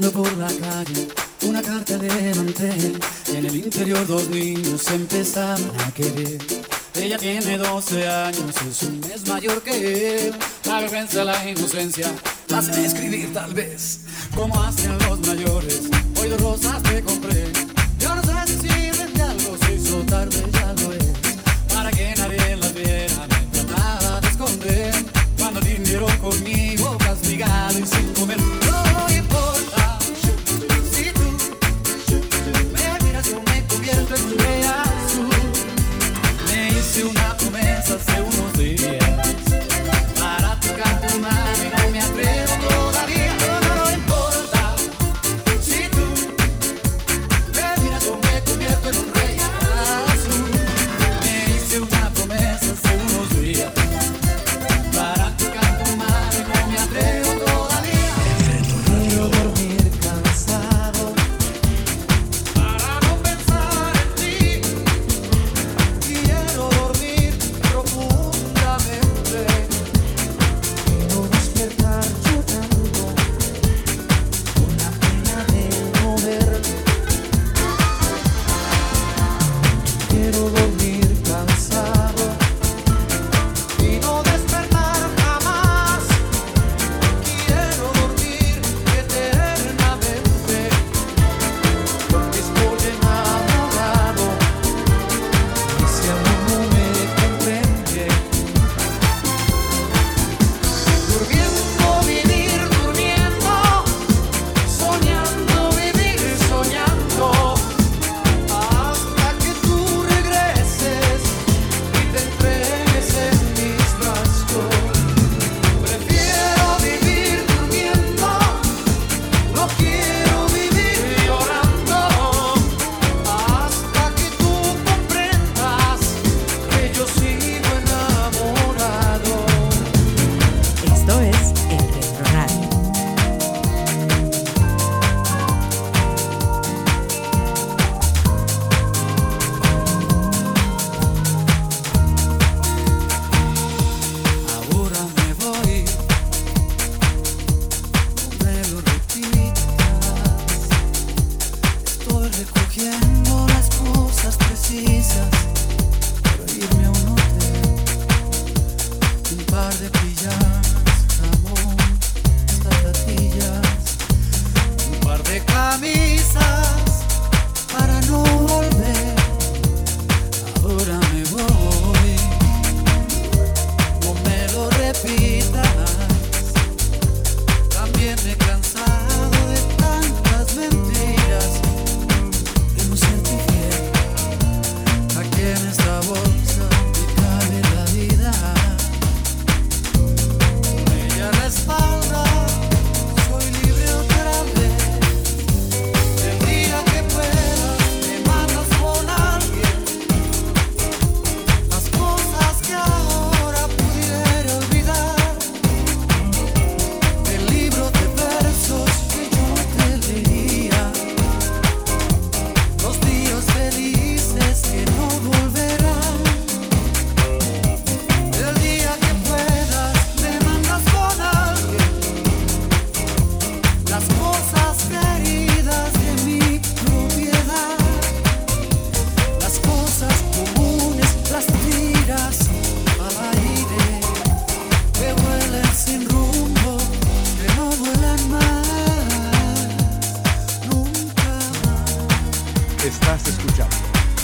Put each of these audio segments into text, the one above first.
caminando por la calle, una carta levanté y en el interior dos niños se empezaron a querer. Ella tiene 12 años, es un mes mayor que él. La vergüenza, la inocencia, la hacen escribir tal vez, como hacen los mayores. Hoy dos rosas te compré, yo no sé si venderlos hizo tarde.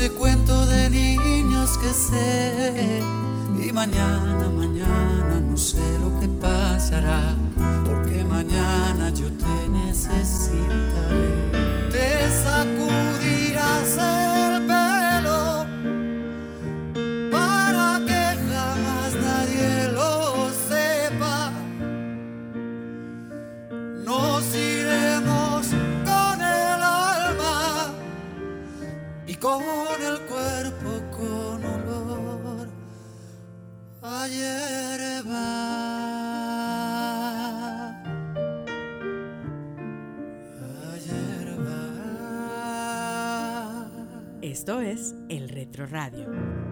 ese cuento de niños que sé. Y mañana, mañana no sé lo que pasará, porque mañana yo te necesitaré. Te sacudirás el pelo para que jamás nadie lo sepa. Nos iremos Esto es El Retro Radio.